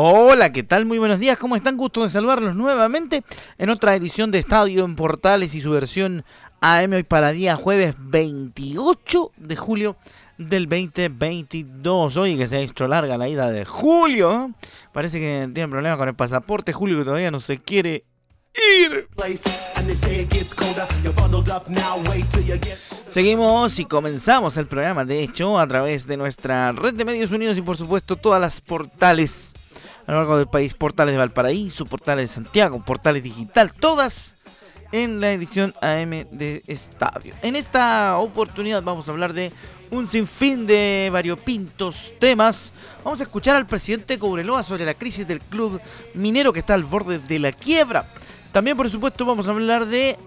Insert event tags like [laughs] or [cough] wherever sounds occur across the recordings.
Hola, ¿qué tal? Muy buenos días, ¿cómo están? Gusto de saludarlos nuevamente en otra edición de Estadio en Portales y su versión AM hoy para día jueves 28 de julio del 2022. Oye, que se ha hecho larga la ida de Julio. Parece que tiene problemas con el pasaporte. Julio que todavía no se quiere ir. Seguimos y comenzamos el programa, de hecho, a través de nuestra red de medios unidos y por supuesto todas las portales a lo largo del país, portales de Valparaíso, portales de Santiago, portales digital, todas en la edición AM de Estadio. En esta oportunidad vamos a hablar de un sinfín de variopintos temas. Vamos a escuchar al presidente Cobreloa sobre la crisis del club minero que está al borde de la quiebra. También, por supuesto, vamos a hablar de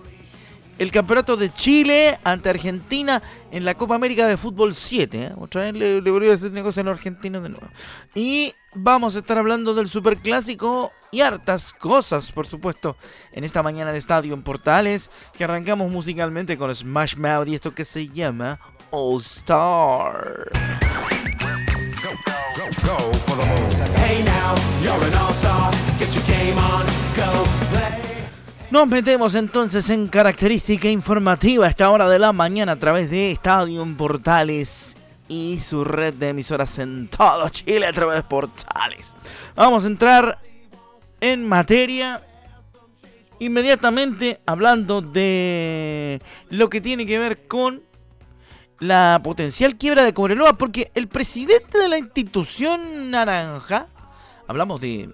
el campeonato de Chile ante Argentina en la Copa América de Fútbol 7. ¿eh? Otra vez le, voy a hacer negocio a los de nuevo. Y vamos a estar hablando del Superclásico y hartas cosas, por supuesto, en esta mañana de estadio en Portales, que arrancamos musicalmente con Smash Mouth y esto que se llama All Star. Hey now, you're an all-star. Get your game on, go. Nos metemos entonces en característica informativa a esta hora de la mañana a través de Estadio Portales y su red de emisoras en todo Chile a través de Portales. Vamos a entrar en materia inmediatamente hablando de lo que tiene que ver con la potencial quiebra de Cobreloa porque el presidente de la institución naranja, hablamos de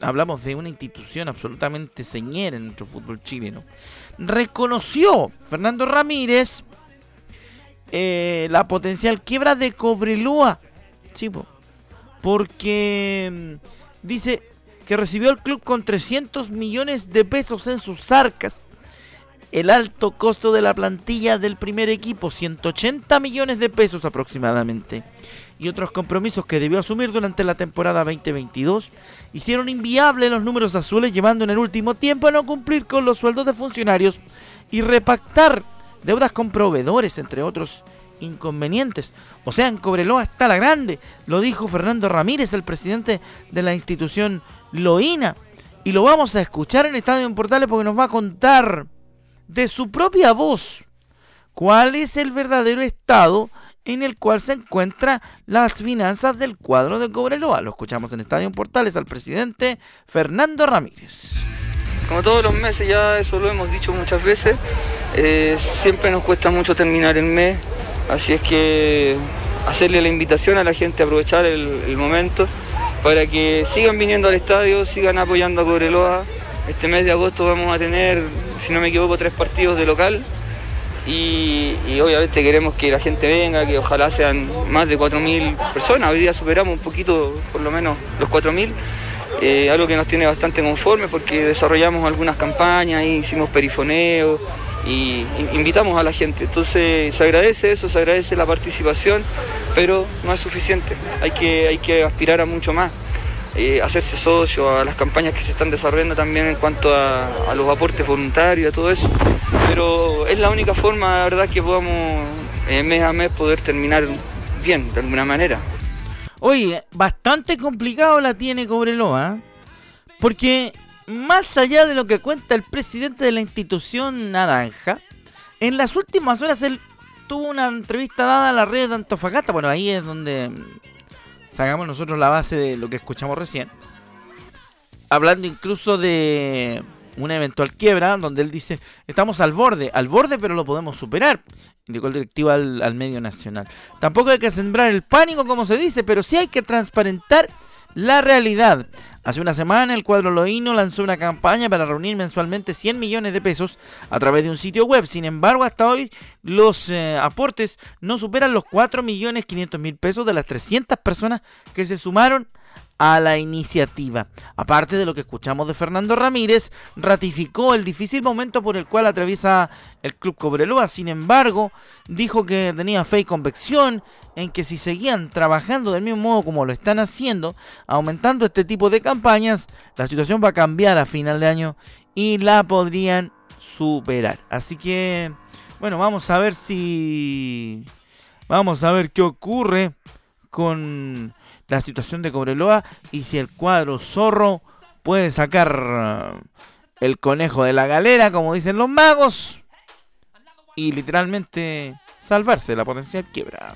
hablamos de una institución absolutamente señera en nuestro fútbol chileno, reconoció Fernando Ramírez eh, la potencial quiebra de Cobreloa. chivo porque mm, dice que recibió el club con 300 millones de pesos en sus arcas. El alto costo de la plantilla del primer equipo, 180 millones de pesos aproximadamente y otros compromisos que debió asumir durante la temporada 2022 hicieron inviables los números azules, llevando en el último tiempo a no cumplir con los sueldos de funcionarios y repactar deudas con proveedores, entre otros inconvenientes. O sea, en Cobreloa está la grande, lo dijo Fernando Ramírez, el presidente de la institución Loína. Y lo vamos a escuchar en Estadio en Portales porque nos va a contar de su propia voz cuál es el verdadero estado en el cual se encuentran las finanzas del cuadro de Cobreloa. Lo escuchamos en Estadio Portales al presidente Fernando Ramírez. Como todos los meses, ya eso lo hemos dicho muchas veces, eh, siempre nos cuesta mucho terminar el mes, así es que hacerle la invitación a la gente a aprovechar el, el momento para que sigan viniendo al estadio, sigan apoyando a Cobreloa. Este mes de agosto vamos a tener, si no me equivoco, tres partidos de local y, obviamente queremos que la gente venga, que ojalá sean más de 4.000 personas. Hoy día superamos un poquito, por lo menos, los 4.000. Eh, algo que nos tiene bastante conforme porque desarrollamos algunas campañas, hicimos perifoneo y invitamos a la gente. Entonces se agradece eso, se agradece la participación, pero no es suficiente. Hay que, hay que aspirar a mucho más. Hacerse socio a las campañas que se están desarrollando también en cuanto a, los aportes voluntarios, a todo eso. Pero es la única forma, la verdad, que podamos eh, mes a mes poder terminar bien, de alguna manera. Oye, bastante complicado la tiene Cobreloa, ¿eh? porque más allá de lo que cuenta el presidente de la institución naranja, en las últimas horas él tuvo una entrevista dada a la red de Antofagasta, bueno, ahí es donde sacamos nosotros la base de lo que escuchamos recién. Hablando incluso de, una eventual quiebra, donde él dice, estamos al borde, al borde pero lo podemos superar, indicó el directivo al, al medio nacional. Tampoco hay que sembrar el pánico como se dice, pero sí hay que transparentar la realidad. Hace una semana el cuadro Loíno lanzó una campaña para reunir mensualmente 100 millones de pesos a través de un sitio web. Sin embargo, hasta hoy los eh, aportes no superan los 4 millones 500 mil pesos de las 300 personas que se sumaron a la iniciativa. Aparte de lo que escuchamos de Fernando Ramírez, ratificó el difícil momento por el cual atraviesa el Club Cobreloa. Sin embargo, dijo que tenía fe y convicción en que si seguían trabajando del mismo modo como lo están haciendo, aumentando este tipo de campañas, la situación va a cambiar a final de año y la podrían superar. Así que, bueno, vamos a ver si... Vamos a ver qué ocurre con la situación de Cobreloa y si el cuadro zorro puede sacar uh, el conejo de la galera, como dicen los magos, y literalmente salvarse de la potencial quiebra.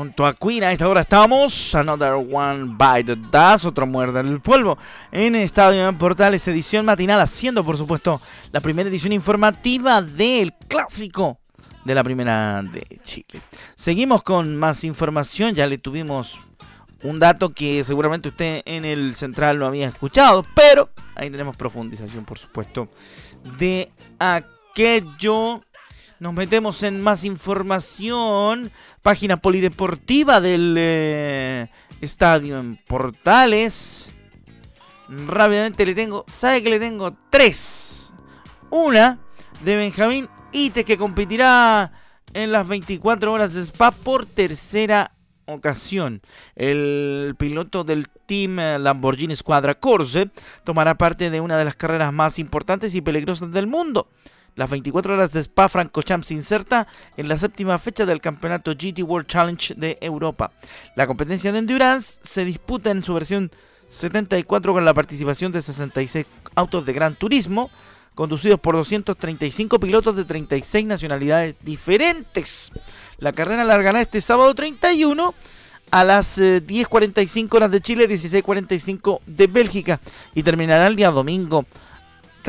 Junto a Queen. A esta hora estamos. Another One by the Dust. Otro muerde el polvo. En Estadio Portales, edición matinal. Haciendo, por supuesto, la primera edición informativa del clásico de la primera de Chile. Seguimos con más información. Ya le tuvimos un dato que seguramente usted en el central no había escuchado. Pero ahí tenemos profundización, por supuesto, de aquello nos metemos en más información. Página polideportiva del eh, estadio en Portales. Rápidamente le tengo, ¿sabe que le tengo? Tres. Una de Benjamín Ites que competirá en las 24 horas de Spa por tercera ocasión. El piloto del Team Lamborghini Squadra Corse tomará parte de una de las carreras más importantes y peligrosas del mundo. Las 24 horas de Spa Francorchamps se inserta en la séptima fecha del campeonato GT World Challenge de Europa. La competencia de endurance se disputa en su versión 74 con la participación de 66 autos de gran turismo, conducidos por 235 pilotos de 36 nacionalidades diferentes. La carrera largará este sábado 31 a las 10.45 eh, horas de Chile, 16.45 de Bélgica y terminará el día domingo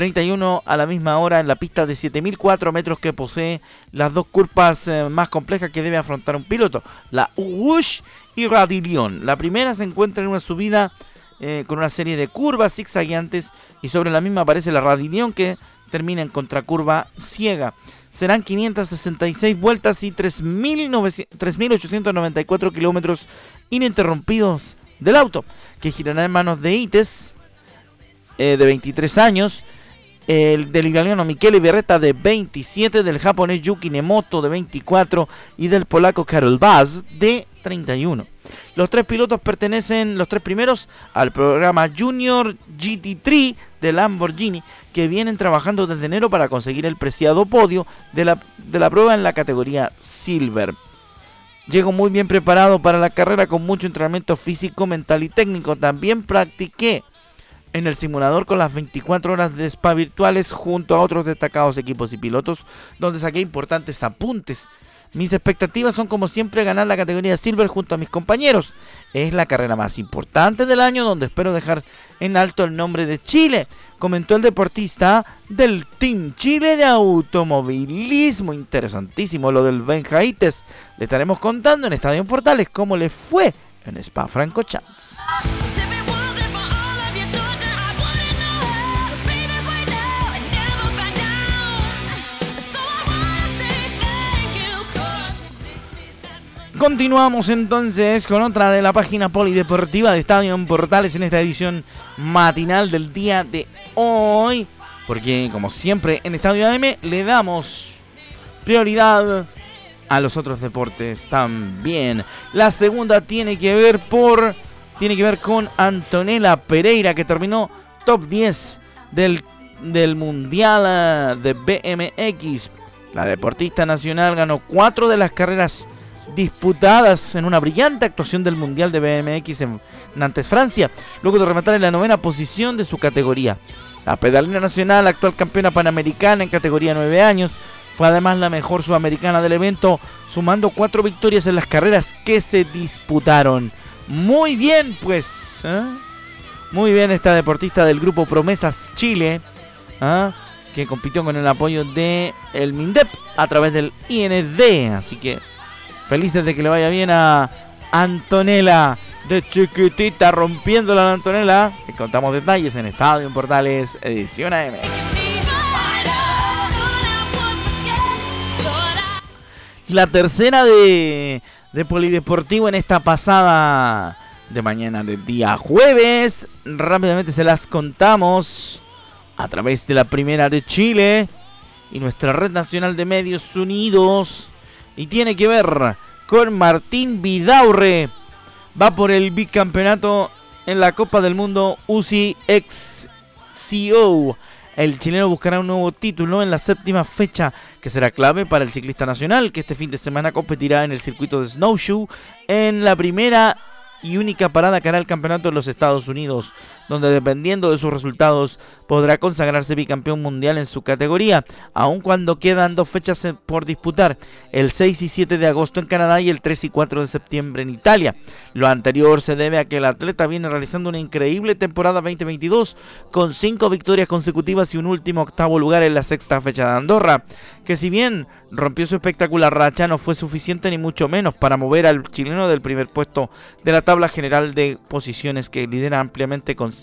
31 a la misma hora en la pista de 7004 metros que posee las dos curvas eh, más complejas que debe afrontar un piloto, la Wush y Radilion. La primera se encuentra en una subida eh, con una serie de curvas zigzagueantes y sobre la misma aparece la Radilion que termina en contracurva ciega. Serán 566 vueltas y 3.894 kilómetros ininterrumpidos del auto, que girará en manos de ITES eh, de 23 años el del italiano Michele Berretta de 27, del japonés Yuki Nemoto de 24 y del polaco Karol Vaz de 31. Los tres pilotos pertenecen, los tres primeros, al programa Junior GT3 de Lamborghini, que vienen trabajando desde enero para conseguir el preciado podio de la, de la prueba en la categoría Silver. Llego muy bien preparado para la carrera con mucho entrenamiento físico, mental y técnico. También practiqué en el simulador con las 24 horas de spa virtuales junto a otros destacados equipos y pilotos donde saqué importantes apuntes. Mis expectativas son como siempre ganar la categoría Silver junto a mis compañeros. Es la carrera más importante del año donde espero dejar en alto el nombre de Chile, comentó el deportista del Team Chile de automovilismo. Interesantísimo lo del Benjaites. Le estaremos contando en Estadio Portales cómo le fue en Spa Franco Chance. Continuamos entonces con otra de la página polideportiva de Estadio en Portales en esta edición matinal del día de hoy. Porque como siempre en Estadio AM le damos prioridad a los otros deportes también. La segunda tiene que ver por tiene que ver con Antonella Pereira que terminó top 10 del, del Mundial de BMX. La deportista nacional ganó cuatro de las carreras disputadas en una brillante actuación del Mundial de BMX en Nantes, Francia, luego de rematar en la novena posición de su categoría. La pedalera nacional, actual campeona panamericana en categoría 9 años, fue además la mejor sudamericana del evento, sumando cuatro victorias en las carreras que se disputaron. Muy bien, pues. ¿eh? Muy bien esta deportista del grupo Promesas Chile, ¿eh? que compitió con el apoyo de el MINDEP a través del IND. Así que felices de que le vaya bien a Antonella de chiquitita rompiendo la Antonella. Y contamos detalles en Estadio en Portales, edición AM. La tercera de, de Polideportivo en esta pasada de mañana del día jueves. Rápidamente se las contamos a través de la primera de Chile y nuestra red nacional de medios unidos. Y tiene que ver con Martín Vidaurre. Va por el bicampeonato en la Copa del Mundo UCI XCO. El chileno buscará un nuevo título en la séptima fecha, que será clave para el ciclista nacional, que este fin de semana competirá en el circuito de Snowshoe en la primera y única parada que hará el campeonato en los Estados Unidos, donde dependiendo de sus resultados podrá consagrarse bicampeón mundial en su categoría, aun cuando quedan dos fechas por disputar, el 6 y 7 de agosto en Canadá y el 3 y 4 de septiembre en Italia. Lo anterior se debe a que el atleta viene realizando una increíble temporada 2022 con cinco victorias consecutivas y un último octavo lugar en la sexta fecha de Andorra, que si bien rompió su espectacular racha no fue suficiente ni mucho menos para mover al chileno del primer puesto de la tabla general de posiciones que lidera ampliamente con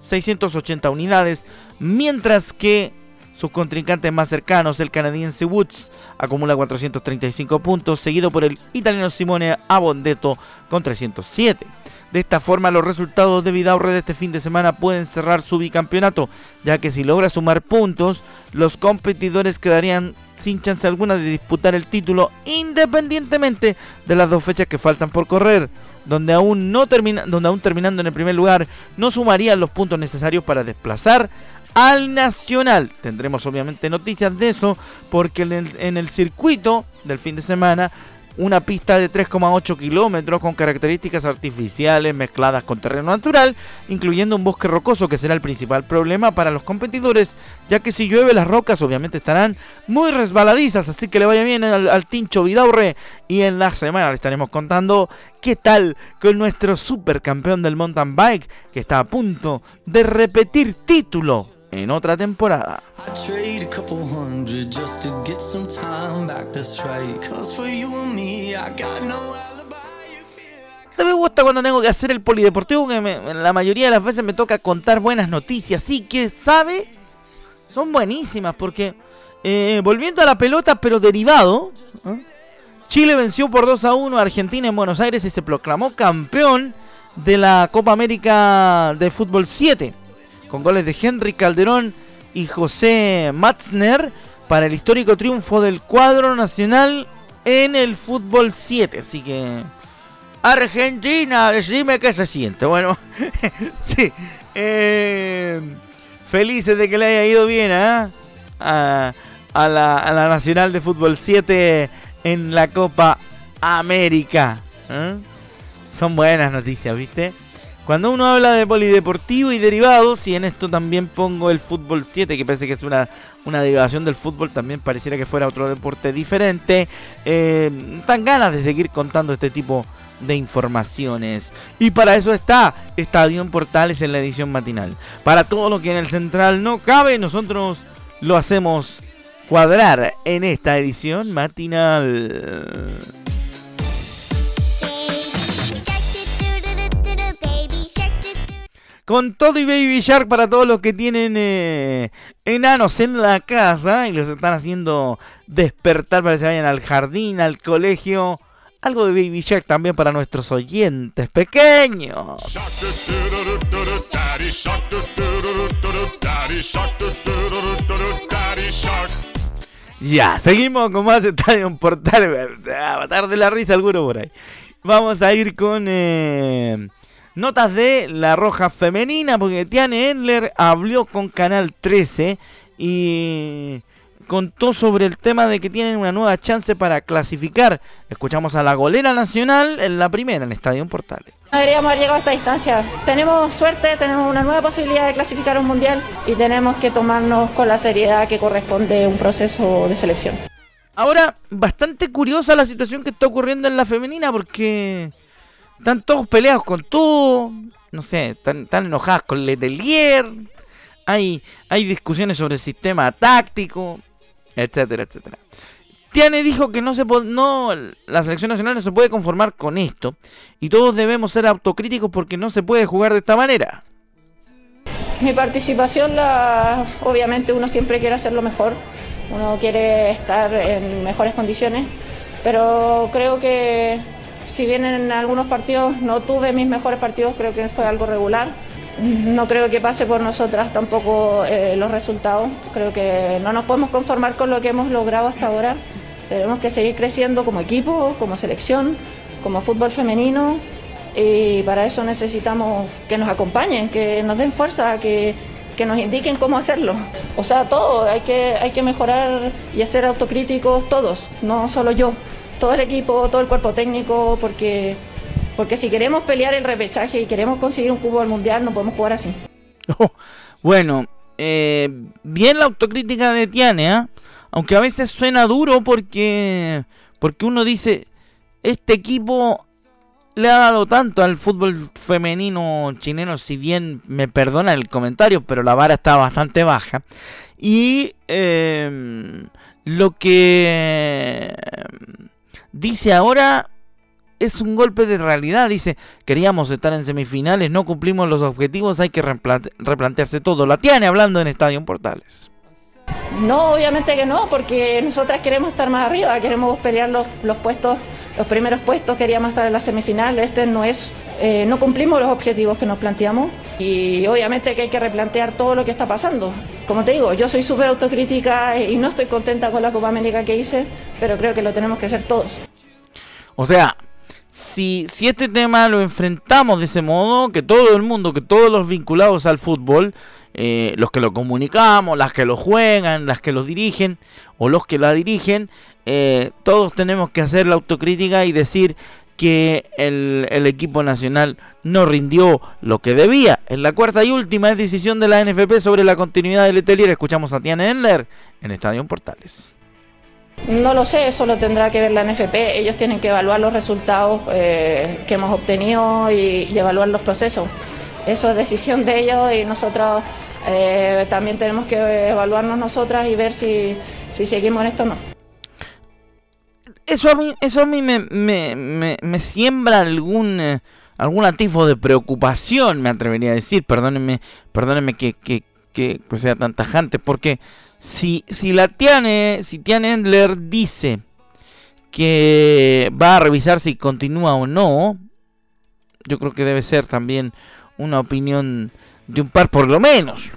680 unidades, mientras que sus contrincantes más cercanos, el canadiense Woods, acumula 435 puntos, seguido por el italiano Simone Abondetto con 307. De esta forma, los resultados de Vidaurre de este fin de semana pueden cerrar su bicampeonato, ya que si logra sumar puntos, los competidores quedarían sin chance alguna de disputar el título, independientemente de las dos fechas que faltan por correr donde aún, no termina, donde aún terminando en el primer lugar no sumarían los puntos necesarios para desplazar al Nacional. Tendremos obviamente noticias de eso porque en el, en el circuito del fin de semana una pista de 3,8 kilómetros con características artificiales mezcladas con terreno natural, incluyendo un bosque rocoso que será el principal problema para los competidores, ya que si llueve las rocas obviamente estarán muy resbaladizas, así que le vaya bien al, Tincho Vidaurre. Y en la semana le estaremos contando qué tal con nuestro supercampeón del mountain bike que está a punto de repetir título en otra temporada. No me gusta cuando tengo que hacer el polideportivo, que la mayoría de las veces me toca contar buenas noticias. Así que, ¿sabe? Son buenísimas porque, eh, volviendo a la pelota, pero derivado, ¿eh? Chile venció por 2 a 1 a Argentina en Buenos Aires y se proclamó campeón de la Copa América de Fútbol 7 con goles de Henry Calderón y José Matzner para el histórico triunfo del cuadro nacional en el fútbol 7. Así que Argentina, decime qué se siente. Bueno, [laughs] sí. Eh, felices de que le haya ido bien ¿eh? a, la, Nacional de Fútbol 7 en la Copa América. ¿eh? Son buenas noticias, ¿viste? Cuando uno habla de polideportivo y derivados, y en esto también pongo el fútbol 7, que parece que es una, una derivación del fútbol, también pareciera que fuera otro deporte diferente, eh, ganas de seguir contando este tipo de informaciones. Y para eso está Estadio en Portales en la edición matinal. Para todo lo que en el central no cabe, nosotros lo hacemos cuadrar en esta edición matinal. Con todo y Baby Shark para todos los que tienen eh, enanos en la casa y los están haciendo despertar para que se vayan al jardín, al colegio. Algo de Baby Shark también para nuestros oyentes pequeños. Ya, seguimos con más Estadio Portal. [laughs] Va a de la risa alguno por ahí. Vamos a ir con... Eh, Notas de La Roja Femenina, porque Tiane Endler habló con Canal 13 y contó sobre el tema de que tienen una nueva chance para clasificar. Escuchamos a la golera nacional en la primera, en el Estadio Portales. No deberíamos haber llegado a esta distancia. Tenemos suerte, tenemos una nueva posibilidad de clasificar un mundial y tenemos que tomarnos con la seriedad que corresponde un proceso de selección. Ahora, bastante curiosa la situación que está ocurriendo en la femenina porque están todos peleados con todo, no sé, están, están enojadas con Letelier, hay, hay discusiones sobre el sistema táctico, etcétera, etcétera. Tiane dijo que no se no la selección nacional no se puede conformar con esto y todos debemos ser autocríticos porque no se puede jugar de esta manera. Mi participación, la, obviamente uno siempre quiere hacerlo mejor, uno quiere estar en mejores condiciones, pero creo que si bien en algunos partidos no tuve mis mejores partidos, creo que fue algo regular. No creo que pase por nosotras tampoco eh, los resultados. Creo que no nos podemos conformar con lo que hemos logrado hasta ahora. Tenemos que seguir creciendo como equipo, como selección, como fútbol femenino y para eso necesitamos que nos acompañen, que nos den fuerza, que, que nos indiquen cómo hacerlo. O sea, todo, hay que, hay que mejorar y ser autocríticos todos, no solo yo, todo el equipo, todo el cuerpo técnico, porque, porque si queremos pelear el repechaje y queremos conseguir un cubo al mundial, no podemos jugar así. [laughs] bueno, eh, bien la autocrítica de Tiane, ¿eh? Aunque a veces suena duro porque, porque uno dice, este equipo le ha dado tanto al fútbol femenino chileno, si bien me perdona el comentario, pero la vara está bastante baja. Y em, lo que dice ahora es un golpe de realidad. Dice, queríamos estar en semifinales, no cumplimos los objetivos, hay que replantearse todo. La tiene hablando en Estadio Portales. No, obviamente que no, porque nosotras queremos estar más arriba, queremos pelear los, los puestos, los primeros puestos, queríamos estar en la semifinal. Este no es, eh, no cumplimos los objetivos que nos planteamos y obviamente que hay que replantear todo lo que está pasando. Como te digo, yo soy súper autocrítica y no estoy contenta con la Copa América que hice, pero creo que lo tenemos que hacer todos. O sea, si, si este tema lo enfrentamos de ese modo, que todo el mundo, que todos los vinculados al fútbol, eh, los que lo comunicamos, las que lo juegan, las que lo dirigen o los que la dirigen, eh, todos tenemos que hacer la autocrítica y decir que el, equipo nacional no rindió lo que debía. En la cuarta y última decisión de la NFP sobre la continuidad del Letelier, escuchamos a Tiana Enler en Estadio Portales. No lo sé, eso lo tendrá que ver la NFP. Ellos tienen que evaluar los resultados eh, que hemos obtenido y, y, evaluar los procesos. Eso es decisión de ellos y nosotros eh, también tenemos que evaluarnos nosotras y ver si, seguimos en esto o no. Eso a mí, eso a mí me, me, me, siembra algún, eh, algún atisbo de preocupación, me atrevería a decir. Perdónenme, perdónenme que, que, que sea tan tajante, porque si, si la Tiane, si Tiane Endler dice que va a revisar si continúa o no, yo creo que debe ser también una opinión de un par por lo menos,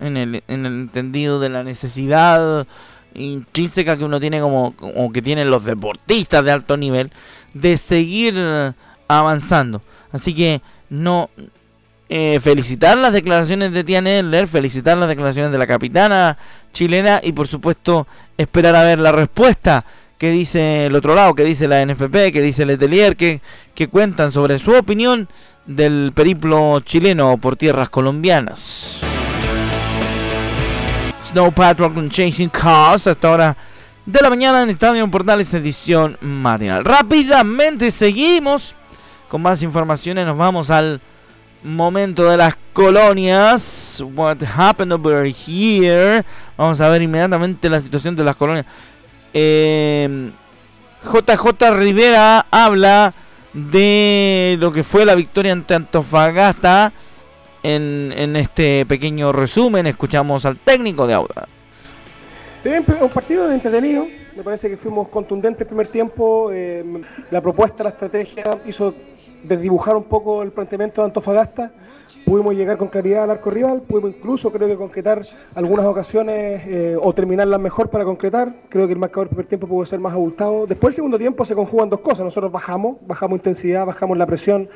en el, en el entendido de la necesidad intrínseca que uno tiene como, que tienen los deportistas de alto nivel de seguir avanzando. Así que no eh, felicitar las declaraciones de Tiane Eller, felicitar las declaraciones de la capitana chilena y por supuesto esperar a ver la respuesta que dice el otro lado, que dice la NFP, que dice Letelier, que, que cuentan sobre su opinión del periplo chileno por tierras colombianas. Snow Patrol con Chasing Cars hasta ahora de la mañana en Estadio Portales edición matinal. Rápidamente seguimos con más informaciones. Nos vamos al momento de las colonias. What happened over here? Vamos a ver inmediatamente la situación de las colonias. JJ eh, Rivera habla de lo que fue la victoria ante Antofagasta. En, este pequeño resumen, escuchamos al técnico de Auda. Un partido entretenido, me parece que fuimos contundentes el primer tiempo. Eh, la propuesta, la estrategia hizo desdibujar un poco el planteamiento de Antofagasta pudimos llegar con claridad al arco rival, pudimos incluso creo que concretar algunas ocasiones eh, o terminarlas mejor para concretar. Creo que el marcador del primer tiempo pudo ser más abultado. Después el segundo tiempo se conjugan dos cosas. Nosotros bajamos, bajamos intensidad, bajamos la presión,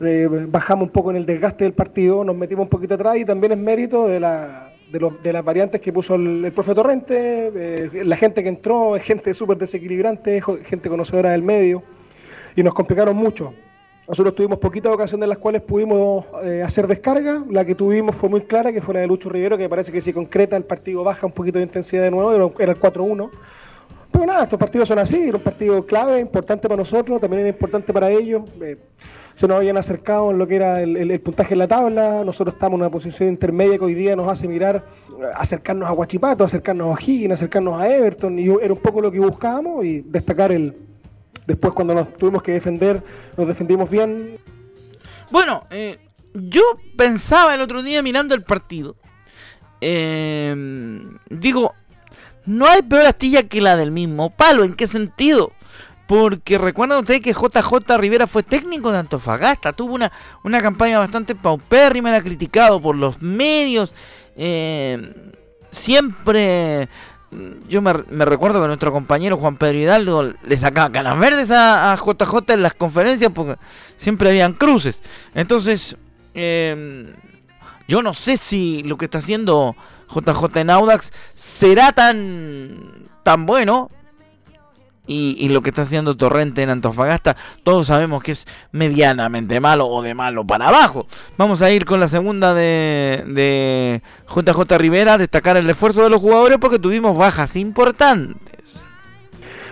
eh, bajamos un poco en el desgaste del partido, nos metimos un poquito atrás y también es mérito de la, de, las variantes que puso el, profe Torrente. Eh, la gente que entró es gente súper desequilibrante, gente conocedora del medio, y nos complicaron mucho. Nosotros tuvimos poquitas ocasiones en las cuales pudimos eh, hacer descarga. La que tuvimos fue muy clara, que fue la de Lucho Rivero, que parece que si concreta el partido baja un poquito de intensidad de nuevo, era el 4-1. Pero nada, estos partidos son así, era un partido clave, importante para nosotros, también era importante para ellos. Eh, se nos habían acercado en lo que era el, puntaje en la tabla, nosotros estamos en una posición intermedia que hoy día nos hace mirar, acercarnos a Guachipato, acercarnos a Higgins, acercarnos a Everton, y era un poco lo que buscábamos y destacar el, Después cuando nos tuvimos que defender, nos defendimos bien. Bueno, eh, yo pensaba el otro día mirando el partido. Eh, digo, no hay peor astilla que la del mismo palo. ¿En qué sentido? Porque recuerdan ustedes que JJ Rivera fue técnico de Antofagasta. Tuvo una, una campaña bastante paupérrima, era criticado por los medios. Eh, siempre yo me, recuerdo que nuestro compañero Juan Pedro Hidalgo le sacaba canas verdes a, JJ en las conferencias porque siempre habían cruces. Entonces, em, yo no sé si lo que está haciendo JJ en Audax será tan, tan bueno, y, lo que está haciendo Torrente en Antofagasta, todos sabemos que es medianamente malo o de malo para abajo. Vamos a ir con la segunda de, de JJ Rivera, destacar el esfuerzo de los jugadores porque tuvimos bajas importantes.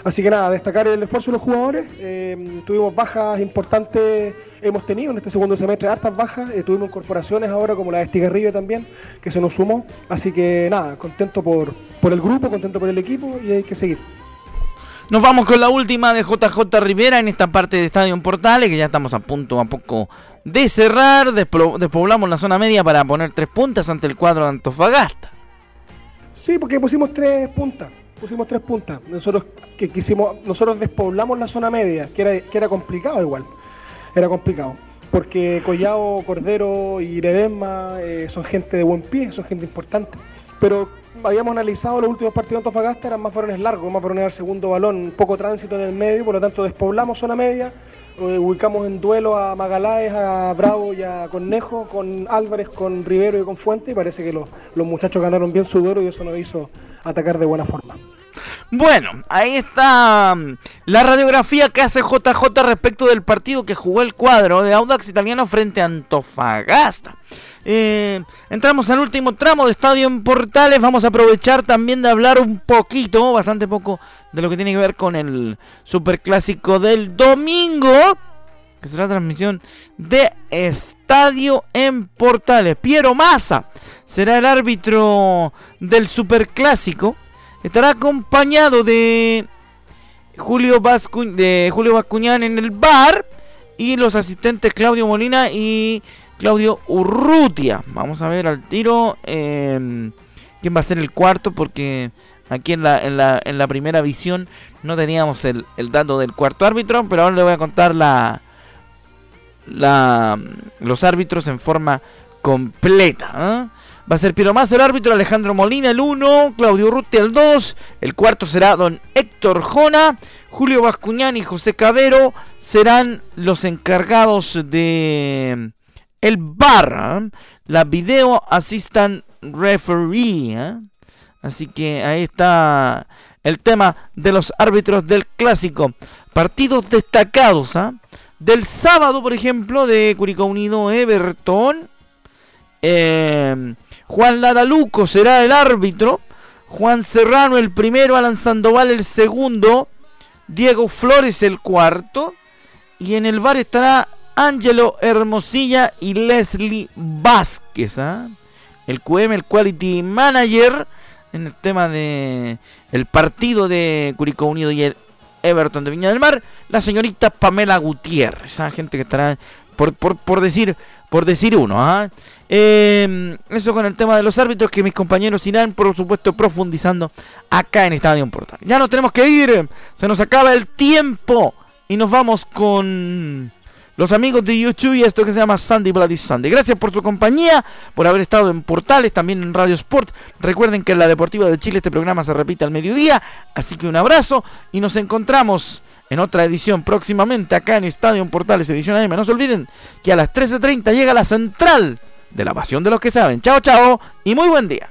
Así que nada, destacar el esfuerzo de los jugadores. Eh, tuvimos bajas importantes, hemos tenido en este segundo semestre hartas bajas. Eh, tuvimos incorporaciones ahora como la de Estigarrillo también, que se nos sumó. Así que nada, contento por, por el grupo, contento por el equipo y hay que seguir. Nos vamos con la última de JJ Rivera en esta parte de Estadio Portales, que ya estamos a punto a poco de cerrar. Despoblamos la zona media para poner tres puntas ante el cuadro de Antofagasta. Sí, porque pusimos tres puntas. Pusimos tres puntas. Nosotros que quisimos, nosotros despoblamos la zona media, que era, era complicado igual. Era complicado. Porque Collao, Cordero y Ledesma eh, son gente de buen pie, son gente importante. Pero habíamos analizado los últimos partidos de Antofagasta, eran más varones largos, más varones al segundo balón, poco tránsito en el medio, por lo tanto despoblamos zona media, eh, ubicamos en duelo a Magaláes, a Bravo y a Cornejo, con Álvarez, con Rivero y con Fuente, y parece que los, los muchachos ganaron bien su y eso nos hizo atacar de buena forma. Bueno, ahí está mm, la radiografía que hace JJ respecto del partido que jugó el cuadro de Audax Italiano frente a Antofagasta. Eh, entramos al último tramo de Estadio en Portales. Vamos a aprovechar también de hablar un poquito, bastante poco, de lo que tiene que ver con el Superclásico del domingo. Que será transmisión de Estadio en Portales. Piero Massa será el árbitro del Superclásico. Estará acompañado de Julio, de Julio Bascuñán en el bar. Y los asistentes Claudio Molina y Claudio Urrutia. Vamos a ver al tiro em, quién va a ser el cuarto porque aquí en la, en la, en la primera visión no teníamos el, dato del cuarto árbitro, pero ahora le voy a contar la, la los árbitros en forma completa. ¿eh? Va a ser Piero Más el árbitro, Alejandro Molina el 1, Claudio Urrutia el 2, el cuarto será don Héctor Jona, Julio Bascuñán y José Cabero serán los encargados de el bar, la Video Assistant Referee. ¿eh? Así que ahí está el tema de los árbitros del clásico. Partidos destacados. ¿eh? Del sábado, por ejemplo, de Curicó Unido Everton. Eh, Juan Ladaluco será el árbitro. Juan Serrano el primero, Alan Sandoval el segundo, Diego Flores el cuarto. Y en el bar estará Angelo Hermosilla y Leslie Vázquez. ¿ah? El QM, el Quality Manager, en el tema de el partido de Curicó Unido y el Everton de Viña del Mar. La señorita Pamela Gutiérrez, ¿ah? gente que estará por, por, decir por decir uno. ¿ah? Em, eso con el tema de los árbitros que mis compañeros irán, por supuesto, profundizando acá en Estadio Portal. Ya nos tenemos que ir, se nos acaba el tiempo y nos vamos con los amigos de YouTube y esto que se llama Sandy Bloody Sunday. Gracias por tu compañía, por haber estado en Portales, también en Radio Sport. Recuerden que en la Deportiva de Chile este programa se repite al mediodía, así que un abrazo y nos encontramos en otra edición próximamente acá en Estadio Portales, edición AM. No se olviden que a las 13.30 llega la central de la pasión de los que saben. Chao, chao y muy buen día.